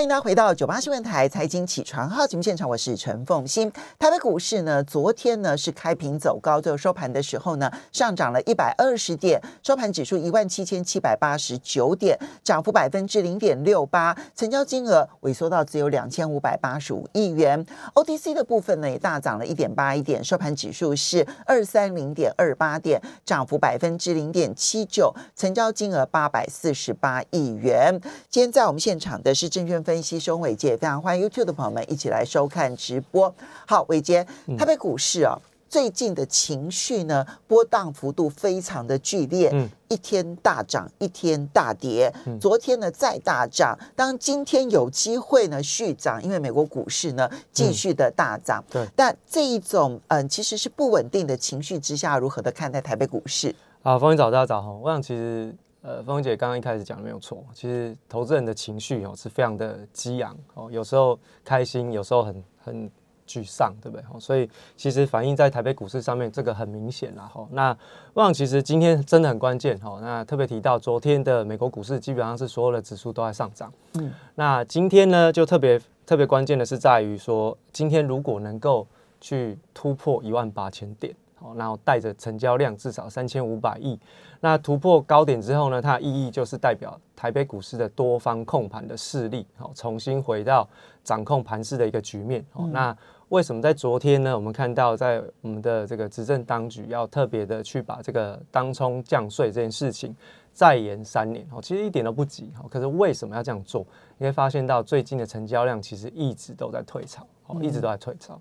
欢迎大家回到九八新闻台财经起床号节目现场，我是陈凤欣。台北股市呢，昨天呢是开平走高，最后收盘的时候呢，上涨了一百二十点，收盘指数一万七千七百八十九点，涨幅百分之零点六八，成交金额萎缩到只有两千五百八十五亿元。OTC 的部分呢也大涨了一点八一点，收盘指数是二三零点二八点，涨幅百分之零点七九，成交金额八百四十八亿元。今天在我们现场的是证券分析师伟杰，非常欢迎 YouTube 的朋友们一起来收看直播。好，伟杰，台北股市啊，最近的情绪呢波荡幅度非常的剧烈，嗯，一天大涨，一天大跌，昨天呢再大涨，当今天有机会呢续涨，因为美国股市呢继续的大涨，对，但这一种嗯其实是不稳定的情绪之下，如何的看待台北股市？啊，方云早大家早好，我想其实。呃，峰姐刚刚一开始讲的没有错，其实投资人的情绪哦是非常的激昂哦，有时候开心，有时候很很沮丧，对不对？哦，所以其实反映在台北股市上面，这个很明显啦。哈，那我想其实今天真的很关键哈，那特别提到昨天的美国股市基本上是所有的指数都在上涨，嗯，那今天呢就特别特别关键的是在于说，今天如果能够去突破一万八千点。哦，然后带着成交量至少三千五百亿，那突破高点之后呢，它的意义就是代表台北股市的多方控盘的势力，哦，重新回到掌控盘势的一个局面。哦，那为什么在昨天呢？我们看到在我们的这个执政当局要特别的去把这个当冲降税这件事情再延三年？哦，其实一点都不急。哦，可是为什么要这样做？你会发现到最近的成交量其实一直都在退潮，哦，一直都在退潮。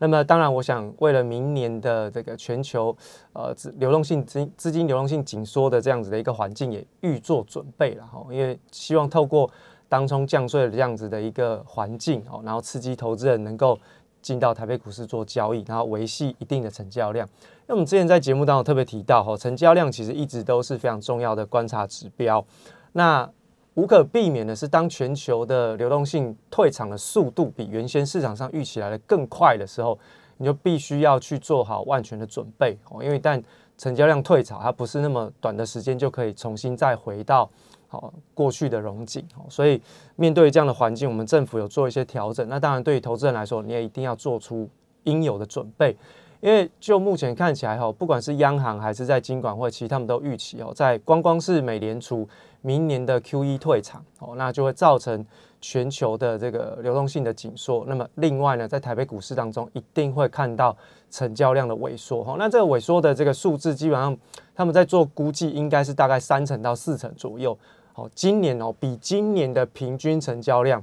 那么当然，我想为了明年的这个全球呃资流动性资资金流动性紧缩的这样子的一个环境，也预做准备了哈。因为希望透过当冲降税的这样子的一个环境哦，然后刺激投资人能够进到台北股市做交易，然后维系一定的成交量。那我们之前在节目当中特别提到哈，成交量其实一直都是非常重要的观察指标。那无可避免的是，当全球的流动性退场的速度比原先市场上预期来的更快的时候，你就必须要去做好万全的准备哦。因为但成交量退潮，它不是那么短的时间就可以重新再回到好过去的融景哦。所以面对这样的环境，我们政府有做一些调整。那当然，对于投资人来说，你也一定要做出应有的准备。因为就目前看起来哈，不管是央行还是在金管会，其实他们都预期哦，在光光是美联储明年的 Q E 退场哦，那就会造成全球的这个流动性的紧缩。那么另外呢，在台北股市当中，一定会看到成交量的萎缩哈。那这个萎缩的这个数字，基本上他们在做估计，应该是大概三成到四成左右。哦，今年哦，比今年的平均成交量。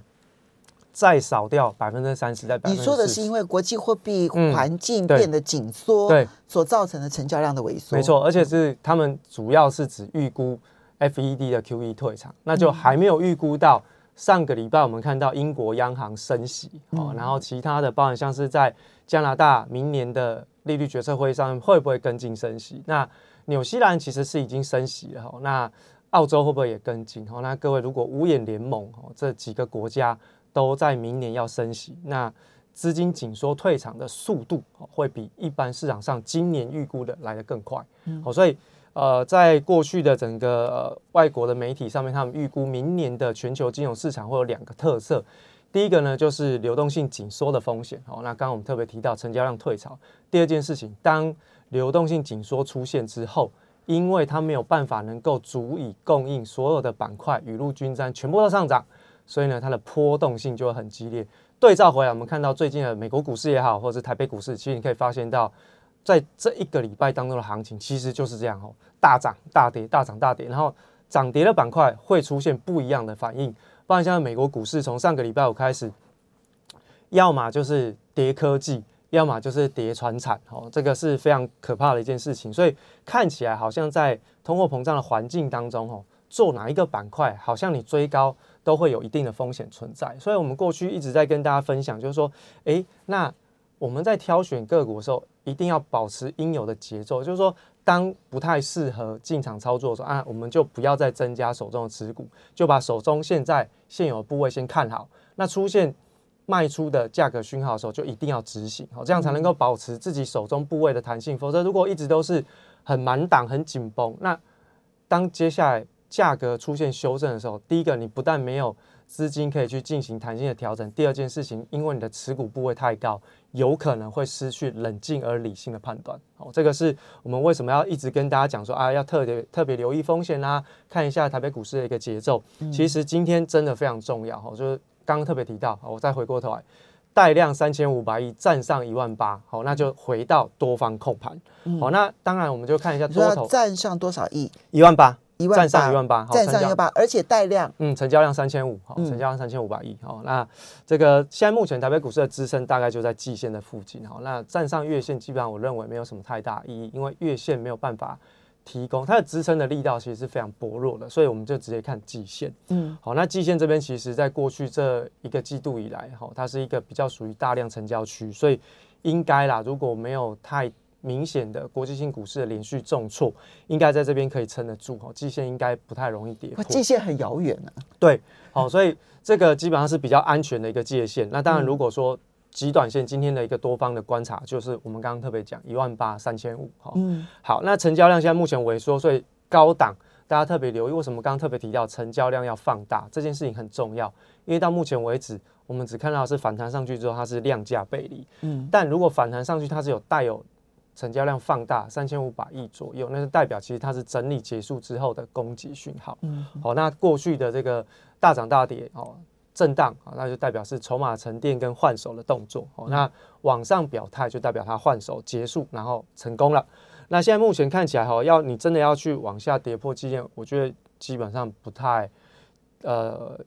再少掉百分之三十，在你说的是因为国际货币环境变得紧缩，对所造成的成交量的萎缩，没错，而且是他们主要是指预估 FED 的 QE 退场，那就还没有预估到上个礼拜我们看到英国央行升息哦，然后其他的包含像是在加拿大明年的利率决策会上会不会跟进升息？那纽西兰其实是已经升息了哈，那澳洲会不会也跟进？哈，那各位如果五眼联盟哦这几个国家。都在明年要升息，那资金紧缩退场的速度会比一般市场上今年预估的来得更快。好，所以呃，在过去的整个呃外国的媒体上面，他们预估明年的全球金融市场会有两个特色。第一个呢，就是流动性紧缩的风险。好，那刚刚我们特别提到成交量退潮。第二件事情，当流动性紧缩出现之后，因为它没有办法能够足以供应所有的板块雨露均沾，全部都上涨。所以呢，它的波动性就会很激烈。对照回来，我们看到最近的美国股市也好，或者是台北股市，其实你可以发现到，在这一个礼拜当中的行情其实就是这样哦，大涨大跌，大涨大跌，然后涨跌的板块会出现不一样的反应。不然像美国股市，从上个礼拜五开始，要么就是跌科技，要么就是跌船产，哦，这个是非常可怕的一件事情。所以看起来好像在通货膨胀的环境当中，哦，做哪一个板块，好像你追高。都会有一定的风险存在，所以我们过去一直在跟大家分享，就是说，诶，那我们在挑选个股的时候，一定要保持应有的节奏，就是说，当不太适合进场操作的时候，啊，我们就不要再增加手中的持股，就把手中现在现有的部位先看好。那出现卖出的价格讯号的时候，就一定要执行，好，这样才能够保持自己手中部位的弹性。否则，如果一直都是很满档、很紧绷，那当接下来价格出现修正的时候，第一个你不但没有资金可以去进行弹性的调整。第二件事情，因为你的持股部位太高，有可能会失去冷静而理性的判断。哦，这个是我们为什么要一直跟大家讲说啊，要特别特别留意风险啦，看一下台北股市的一个节奏。其实今天真的非常重要。哈，就是刚刚特别提到，我再回过头来，带量三千五百亿站上一万八，好，那就回到多方控盘。好，那当然我们就看一下多头站上多少亿？一万八。一万站上一万八，站上一万八，而且带量，嗯，成交量三千五，好，成交量三千五百亿，好，那这个现在目前台北股市的支撑大概就在季线的附近，好，那站上月线基本上我认为没有什么太大意义，因为月线没有办法提供它的支撑的力道，其实是非常薄弱的，所以我们就直接看季线，嗯，好，那季线这边其实在过去这一个季度以来，哈，它是一个比较属于大量成交区，所以应该啦，如果没有太明显的国际性股市的连续重挫，应该在这边可以撑得住哈，季线应该不太容易跌破。季线很遥远呢。对，好，所以这个基本上是比较安全的一个界限。那当然，如果说极短线今天的一个多方的观察，就是我们刚刚特别讲一万八三千五，哈。嗯，好，那成交量现在目前萎缩，所以高档大家特别留意，为什么刚刚特别提到成交量要放大这件事情很重要，因为到目前为止，我们只看到是反弹上去之后它是量价背离，嗯，但如果反弹上去它是有带有。成交量放大三千五百亿左右，那是代表其实它是整理结束之后的攻击讯号。嗯，好，那过去的这个大涨大跌哦，震荡啊，那就代表是筹码沉淀跟换手的动作。哦，那往上表态就代表它换手结束，然后成功了。那现在目前看起来哈，要你真的要去往下跌破基线，我觉得基本上不太，呃，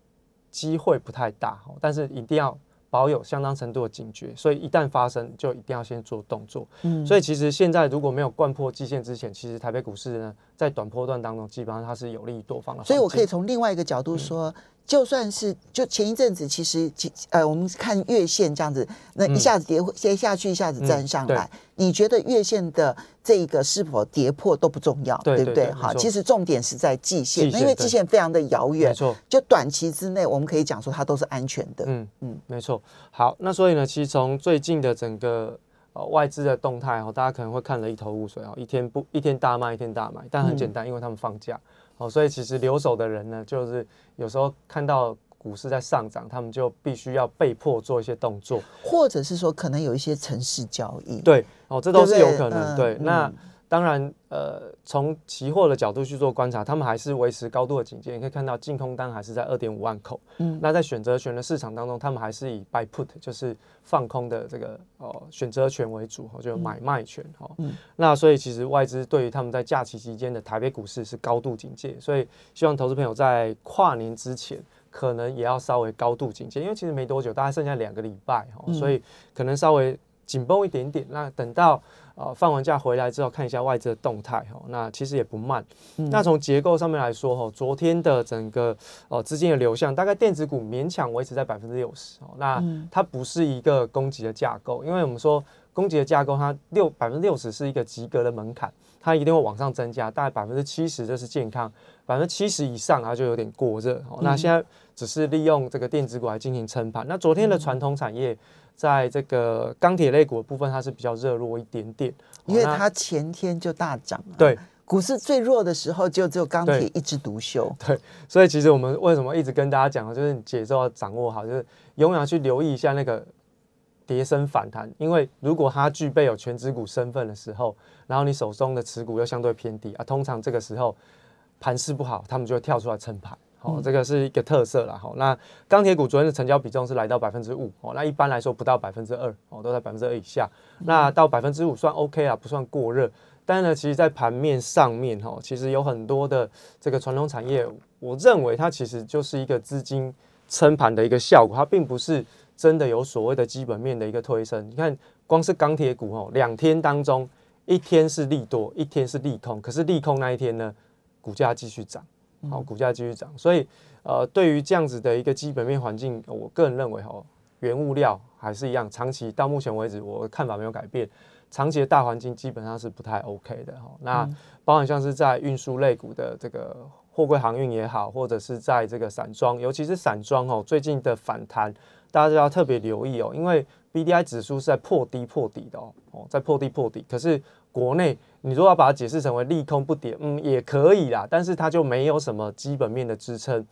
机会不太大。但是一定要。保有相当程度的警觉，所以一旦发生，就一定要先做动作。嗯，所以其实现在如果没有贯破季线之前，其实台北股市呢，在短波段当中，基本上它是有利于多方的。所以我可以从另外一个角度说。就算是就前一阵子，其实呃，我们看月线这样子，那一下子跌跌下去，一下子站上来，你觉得月线的这个是否跌破都不重要，对不对？好，其实重点是在季线，因为季线非常的遥远，没错。就短期之内，我们可以讲说它都是安全的。嗯嗯，没错。好，那所以呢，其实从最近的整个呃外资的动态哦，大家可能会看了一头雾水哦，一天不一天大卖，一天大买，但很简单，因为他们放假。哦，所以其实留守的人呢，就是有时候看到股市在上涨，他们就必须要被迫做一些动作，或者是说可能有一些城市交易。对，哦，这都是有可能。对，那。当然，呃，从期货的角度去做观察，他们还是维持高度的警戒。你可以看到净空单还是在二点五万口。嗯，那在选择权的市场当中，他们还是以 buy put，就是放空的这个哦选择权为主，就买卖权。哈，嗯，那所以其实外资对于他们在假期期间的台北股市是高度警戒，所以希望投资朋友在跨年之前可能也要稍微高度警戒，因为其实没多久，大概剩下两个礼拜，哈，所以可能稍微紧绷一点点。那等到。呃，放完假回来之后看一下外资的动态哈，那其实也不慢。那从结构上面来说哈，昨天的整个呃资金的流向，大概电子股勉强维持在百分之六十哦。那它不是一个供给的架构，因为我们说供给的架构，它六百分之六十是一个及格的门槛，它一定会往上增加，大概百分之七十这是健康，百分之七十以上它就有点过热。那现在只是利用这个电子股来进行撑盘。那昨天的传统产业。在这个钢铁类股的部分，它是比较热络一点点，因为它前天就大涨。对，股市最弱的时候，就只有钢铁一枝独秀。对，所以其实我们为什么一直跟大家讲，就是你节奏要掌握好，就是永远去留意一下那个跌升反弹，因为如果它具备有全指股身份的时候，然后你手中的持股又相对偏低啊，通常这个时候盘势不好，他们就会跳出来撑盘。哦，这个是一个特色了。哈，那钢铁股昨天的成交比重是来到百分之五。哦，那一般来说不到百分之二，哦，都在百分之二以下。那到百分之五算 OK 啊，不算过热。但是呢，其实，在盘面上面，哈，其实有很多的这个传统产业，我认为它其实就是一个资金撑盘的一个效果，它并不是真的有所谓的基本面的一个推升。你看，光是钢铁股，哦，两天当中，一天是利多，一天是利空。可是利空那一天呢，股价继续涨。好，股价继续涨，所以呃，对于这样子的一个基本面环境，我个人认为哈，原物料还是一样，长期到目前为止，我的看法没有改变，长期的大环境基本上是不太 OK 的哈。那包含像是在运输类股的这个货柜航运也好，或者是在这个散装，尤其是散装哦，最近的反弹，大家都要特别留意哦，因为 B D I 指数是在破低破底的哦，哦，在破低破底，可是。国内，你如果要把它解释成为利空不跌，嗯，也可以啦，但是它就没有什么基本面的支撑。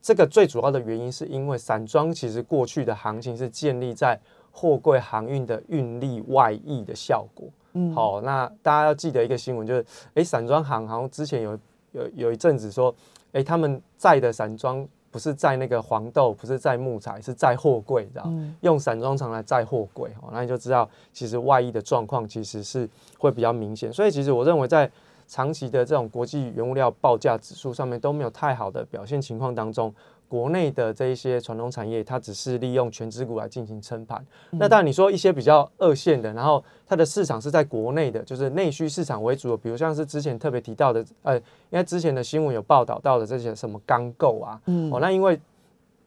这个最主要的原因是因为散装其实过去的行情是建立在货柜航运的运力外溢的效果。嗯，好，那大家要记得一个新闻，就是哎，散装行好像之前有有有一阵子说，哎，他们在的散装不是在那个黄豆，不是在木材，是在货柜，知道用散装厂来载货柜，哦，那你就知道其实外溢的状况其实是会比较明显。所以其实我认为在长期的这种国际原物料报价指数上面都没有太好的表现情况当中，国内的这一些传统产业，它只是利用全资股来进行撑盘。那当然你说一些比较二线的，然后它的市场是在国内的，就是内需市场为主，比如像是之前特别提到的，呃，因为之前的新闻有报道到的这些什么钢构啊，哦，那因为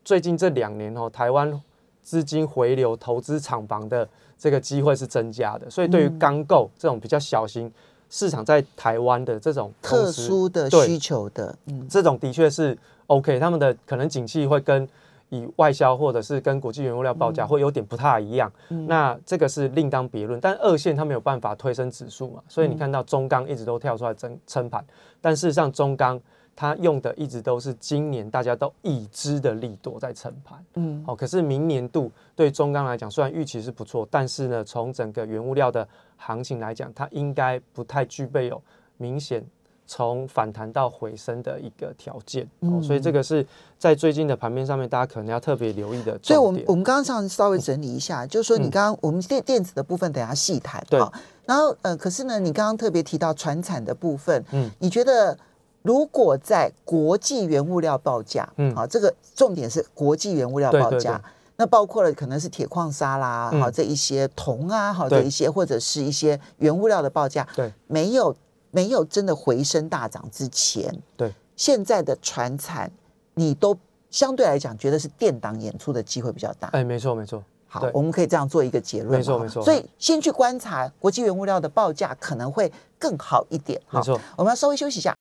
最近这两年哦，台湾资金回流投资厂房的这个机会是增加的，所以对于钢构这种比较小型。市场在台湾的这种特殊的需求的，嗯，这种的确是 OK，他们的可能景气会跟以外销或者是跟国际原物料报价会有点不太一样，那这个是另当别论。但二线它没有办法推升指数嘛，所以你看到中钢一直都跳出来争撑盘，但事实上中钢。它用的一直都是今年大家都已知的利多在撑盘，嗯，好，可是明年度对中钢来讲，虽然预期是不错，但是呢，从整个原物料的行情来讲，它应该不太具备有明显从反弹到回升的一个条件，哦，所以这个是在最近的盘面上面，大家可能要特别留意的。所以，我们我们刚刚上稍微整理一下，就是说，你刚刚我们电电子的部分等下细谈，对，然后呃，可是呢，你刚刚特别提到船产的部分，嗯，你觉得？如果在国际原物料报价，嗯，好，这个重点是国际原物料报价，那包括了可能是铁矿砂啦，好这一些铜啊，好这一些或者是一些原物料的报价，对，没有没有真的回升大涨之前，对，现在的船产你都相对来讲觉得是垫档演出的机会比较大，哎，没错没错，好，我们可以这样做一个结论，没错没错，所以先去观察国际原物料的报价可能会更好一点，没错，我们要稍微休息一下。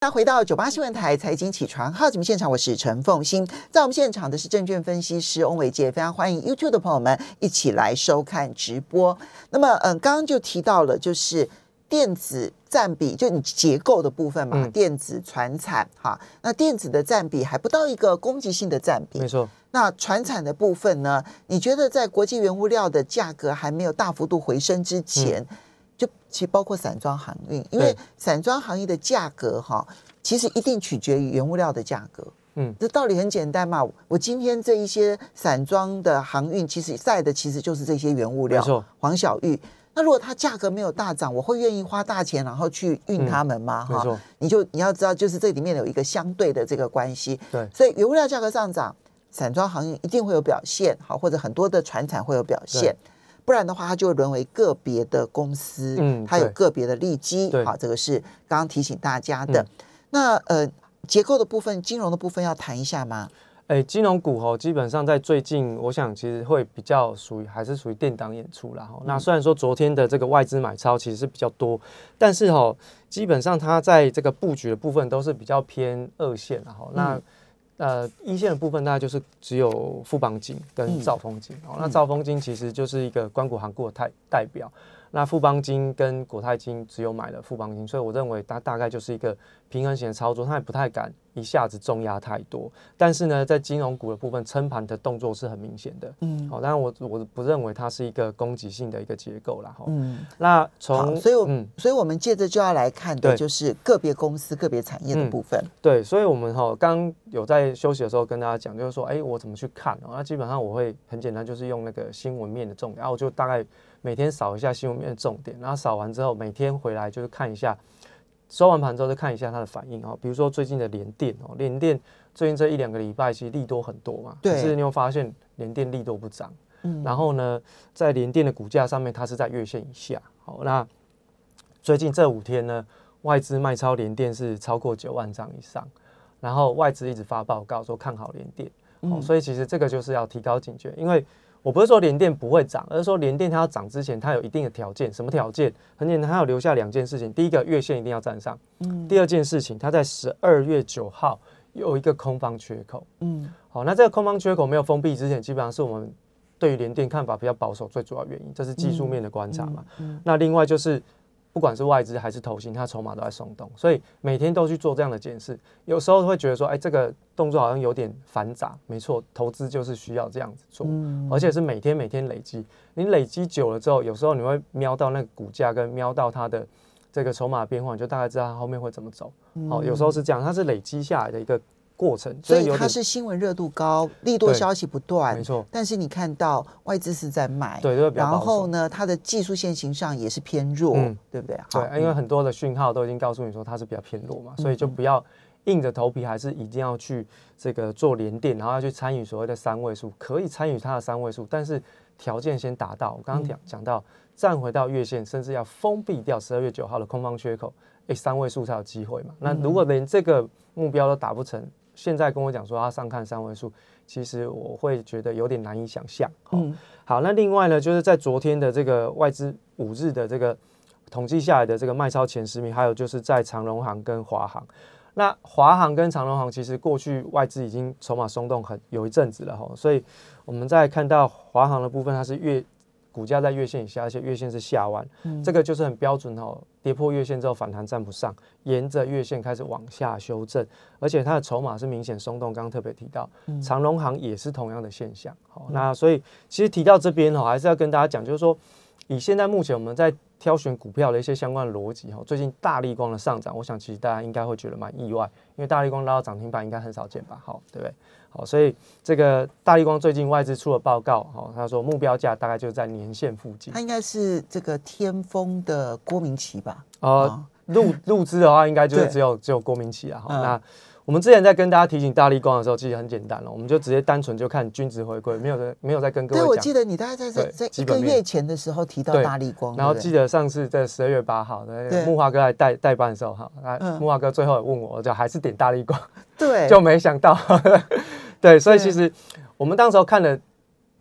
那回到九八新闻台财经起床号节目现场，我是陈凤欣，在我们现场的是证券分析师翁伟杰，非常欢迎 YouTube 的朋友们一起来收看直播。那么，嗯，刚刚就提到了，就是电子占比，就你结构的部分嘛，电子、船产，哈，那电子的占比还不到一个攻击性的占比，没错。那船产的部分呢？你觉得在国际原物料的价格还没有大幅度回升之前？就其实包括散装航运，因为散装行业的价格哈，其实一定取决于原物料的价格。嗯，这道理很简单嘛。我今天这一些散装的航运，其实在的其实就是这些原物料。没错，黄小玉。那如果它价格没有大涨，我会愿意花大钱然后去运它们吗？哈，你就你要知道，就是这里面有一个相对的这个关系。对，所以原物料价格上涨，散装行业一定会有表现，好，或者很多的船产会有表现。不然的话，它就会沦为个别的公司，嗯，它有个别的利基，好，这个是刚刚提醒大家的。那呃，结构的部分、金融的部分要谈一下吗？哎，金融股吼，基本上在最近，我想其实会比较属于还是属于电档演出啦。哈。那虽然说昨天的这个外资买超其实是比较多，但是吼，基本上它在这个布局的部分都是比较偏二线然后那。呃，一线的部分大概就是只有富邦金跟兆丰金哦。那兆丰金其实就是一个关谷行股的代代表。那富邦金跟国泰金只有买了富邦金，所以我认为它大概就是一个平衡型的操作，它也不太敢。一下子重压太多，但是呢，在金融股的部分撑盘的动作是很明显的。嗯，好，当然我我不认为它是一个攻击性的一个结构啦哈。嗯，那从所以，嗯，所以我们接着就要来看的就是个别公司、个别产业的部分。对，所以我们哈刚有在休息的时候跟大家讲，就是说，哎，我怎么去看？哦那基本上我会很简单，就是用那个新闻面的重点，然后我就大概每天扫一下新闻面的重点，然后扫完之后，每天回来就是看一下。收完盘之后再看一下它的反应哦，比如说最近的联电哦，联电最近这一两个礼拜其实利多很多嘛，可是你有发现联电利多不涨，嗯，然后呢，在联电的股价上面它是在月线以下，好，那最近这五天呢，外资卖超联电是超过九万张以上，然后外资一直发报告说看好联电，哦，所以其实这个就是要提高警觉，因为。我不是说联电不会涨，而是说联电它要涨之前，它有一定的条件。什么条件？很简单，它要留下两件事情。第一个，月线一定要站上。嗯。第二件事情，它在十二月九号有一个空方缺口。嗯。好，那这个空方缺口没有封闭之前，基本上是我们对于联电看法比较保守最主要原因，这是技术面的观察嘛。嗯。那另外就是不管是外资还是投行，它筹码都在松动，所以每天都去做这样的检视。有时候会觉得说，哎，这个动作好像有点繁杂。没错，投资就是需要这样子做，而且是每天每天累积。你累积久了之后，有时候你会瞄到那个股价跟瞄到它的这个筹码变化，你就大概知道它后面会怎么走。好，有时候是这样，它是累积下来的一个。过程，所以它是新闻热度高，利多消息不断，没错。但是你看到外资是在买，对，然后呢，它的技术线型上也是偏弱，对不对？对，因为很多的讯号都已经告诉你说它是比较偏弱嘛，所以就不要硬着头皮，还是一定要去这个做连电，然后要去参与所谓的三位数，可以参与它的三位数，但是条件先达到。我刚刚讲讲到站回到月线，甚至要封闭掉十二月九号的空方缺口，哎，三位数才有机会嘛。那如果连这个目标都达不成，现在跟我讲说他上看三位数，其实我会觉得有点难以想象。嗯，好，那另外呢，就是在昨天的这个外资五日的这个统计下来的这个卖超前十名，还有就是在长荣行跟华航。那华航跟长荣行其实过去外资已经筹码松动很有一阵子了哈，所以我们在看到华航的部分，它是越股价在月线以下，而且月线是下弯，这个就是很标准哦。跌破月线之后反弹站不上，沿着月线开始往下修正，而且它的筹码是明显松动。刚刚特别提到，长隆行也是同样的现象。好，那所以其实提到这边哈，还是要跟大家讲，就是说以现在目前我们在。挑选股票的一些相关的逻辑哈，最近大力光的上涨，我想其实大家应该会觉得蛮意外，因为大力光拉到涨停板应该很少见吧，好，对不对？好，所以这个大力光最近外资出了报告，哈，他说目标价大概就在年线附近。它应该是这个天风的郭明奇吧？呃，入入资的话，应该就是只有只有郭明奇啊，好，那。我们之前在跟大家提醒大力光的时候，其实很简单了，我们就直接单纯就看均值回归，没有在没有在跟各位对，我记得你大概在在在一个月前的时候提到大力光，然后记得上次在十二月八号，木华哥来代代班的时候，哈，木华哥最后也问我，就还是点大力光，对，就没想到，对，所以其实我们当时候看的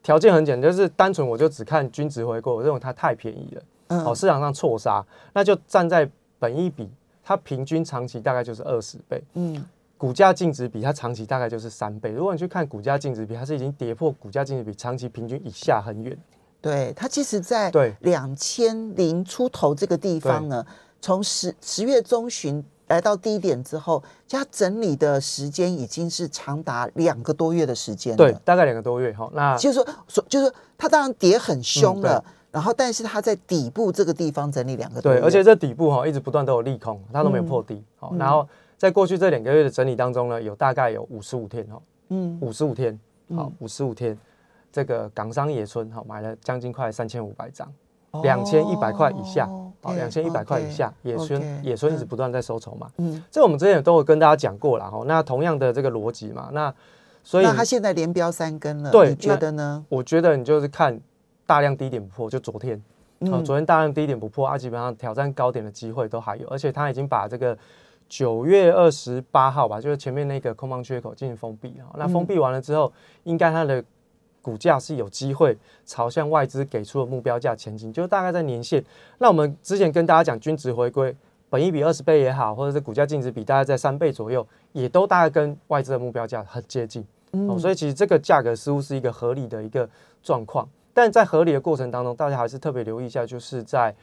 条件很简单，就是单纯我就只看均值回归，我认为它太便宜了，嗯，哦，市场上错杀，那就站在本一比，它平均长期大概就是二十倍，嗯。股价净值比它长期大概就是三倍。如果你去看股价净值比，它是已经跌破股价净值比长期平均以下很远。对，它其实，在两千零出头这个地方呢，从十十月中旬来到低点之后，它整理的时间已经是长达两个多月的时间。对，大概两个多月哈。那就是说，说就是它当然跌很凶了，然后但是它在底部这个地方整理两个多月，而且这底部哈一直不断都有利空，它都没有破底。好，然后。在过去这两个月的整理当中呢，有大概有五十五天哈，嗯，五十五天，好，五十五天，这个港商野村哈买了将近快三千五百张，两千一百块以下，好，两千一百块以下，野村野村一直不断在收筹嘛，嗯，这我们之前都有跟大家讲过了哈，那同样的这个逻辑嘛，那所以那他现在连标三根了，对，你觉得呢？我觉得你就是看大量低点不破，就昨天，好，昨天大量低点不破啊，基本上挑战高点的机会都还有，而且他已经把这个。九月二十八号吧，就是前面那个空方缺口进行封闭啊。那封闭完了之后，应该它的股价是有机会朝向外资给出的目标价前进，就大概在年线。那我们之前跟大家讲均值回归，本一比二十倍也好，或者是股价净值比大概在三倍左右，也都大概跟外资的目标价很接近。哦，所以其实这个价格似乎是一个合理的一个状况。但在合理的过程当中，大家还是特别留意一下，就是在。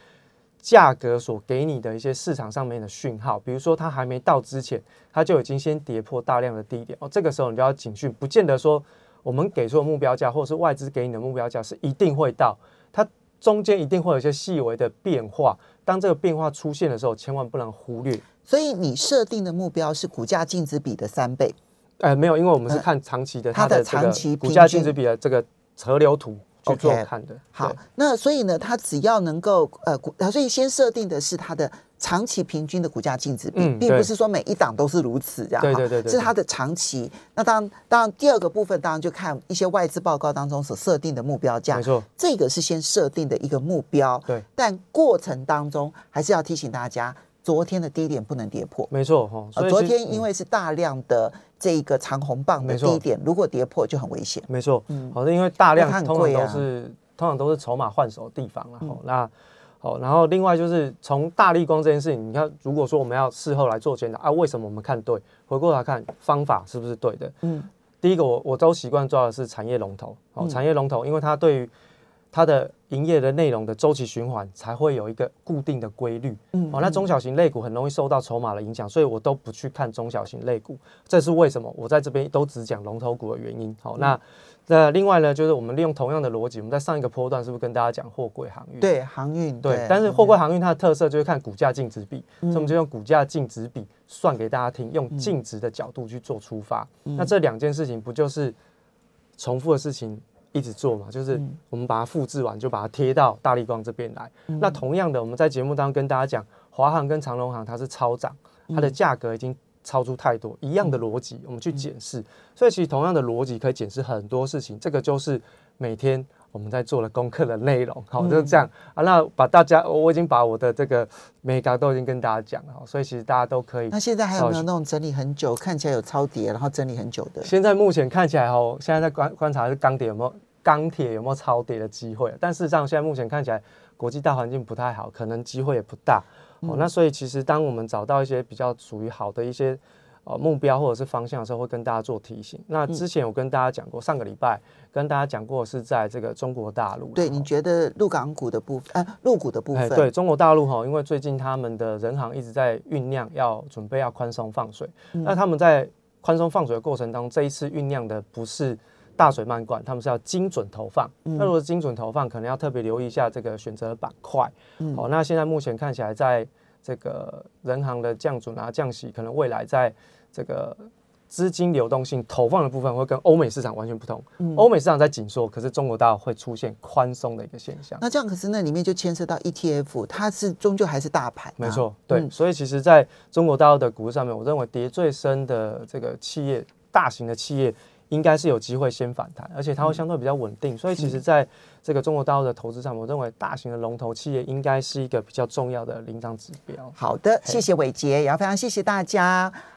价格所给你的一些市场上面的讯号，比如说它还没到之前，它就已经先跌破大量的低点哦，这个时候你就要警讯，不见得说我们给出的目标价或者是外资给你的目标价是一定会到，它中间一定会有一些细微的变化。当这个变化出现的时候，千万不能忽略。所以你设定的目标是股价净值比的三倍？呃，没有，因为我们是看长期的它的长期股价净值比的这个 河流图。去做看的好，那所以呢，它只要能够呃股，所以先设定的是它的长期平均的股价净值比，并不是说每一档都是如此这样，对对对，是它的长期。那当当然第二个部分当然就看一些外资报告当中所设定的目标价，没错，这个是先设定的一个目标，对，但过程当中还是要提醒大家。昨天的低点不能跌破，没错哈。昨天因为是大量的这一个长红棒的低点，如果跌破就很危险。没错，嗯，好的，因为大量通常都是通常都是筹码换手的地方了。那好，然后另外就是从大力光这件事情，你看，如果说我们要事后来做检讨啊，为什么我们看对？回过来看方法是不是对的？嗯，第一个我我都习惯抓的是产业龙头，哦，产业龙头，因为它对于它的营业的内容的周期循环才会有一个固定的规律。嗯哦，那中小型类股很容易受到筹码的影响，所以我都不去看中小型类股，这是为什么？我在这边都只讲龙头股的原因。好，那那另外呢，就是我们利用同样的逻辑，我们在上一个波段是不是跟大家讲货柜航运？对航运对，但是货柜航运它的特色就是看股价净值比，所以我们就用股价净值比算给大家听，用净值的角度去做出发。那这两件事情不就是重复的事情一直做嘛？就是我们把它复制完，就把它贴到大力光这边来。那同样的，我们在节目当中跟大家讲，华航跟长隆航它是超涨，它的价格已经超出太多，一样的逻辑，我们去检视。所以其实同样的逻辑可以检视很多事情，这个就是每天。我们在做了功课的内容，好就是这样啊。那把大家，我已经把我的这个美感都已经跟大家讲了，所以其实大家都可以。那现在还有没有那种整理很久，看起来有超跌，然后整理很久的？现在目前看起来哦，现在在观观察是钢铁有没有钢铁有没有超跌的机会，但事实上现在目前看起来国际大环境不太好，可能机会也不大。哦，那所以其实当我们找到一些比较属于好的一些。呃，目标或者是方向的时候，会跟大家做提醒。那之前有跟大家讲过，上个礼拜跟大家讲过，是在这个中国大陆。对，你觉得陆港股的部分，呃，陆股的部分，对中国大陆哈，因为最近他们的人行一直在酝酿，要准备要宽松放水。那他们在宽松放水的过程当中，这一次酝酿的不是大水漫灌，他们是要精准投放。那如果精准投放，可能要特别留意一下这个选择板块。好，那现在目前看起来在。这个人行的降准啊、降息，可能未来在这个资金流动性投放的部分，会跟欧美市场完全不同。欧美市场在紧缩，可是中国大陆会出现宽松的一个现象。那这样，可是那里面就牵涉到 ETF，它是终究还是大盘。没错，对。所以其实在中国大陆的股市上面，我认为跌最深的这个企业，大型的企业。应该是有机会先反弹，而且它会相对比较稳定，所以其实在这个中国大陆的投资上，我认为大型的龙头企业应该是一个比较重要的领涨指标。好的，谢谢伟杰，也要非常谢谢大家。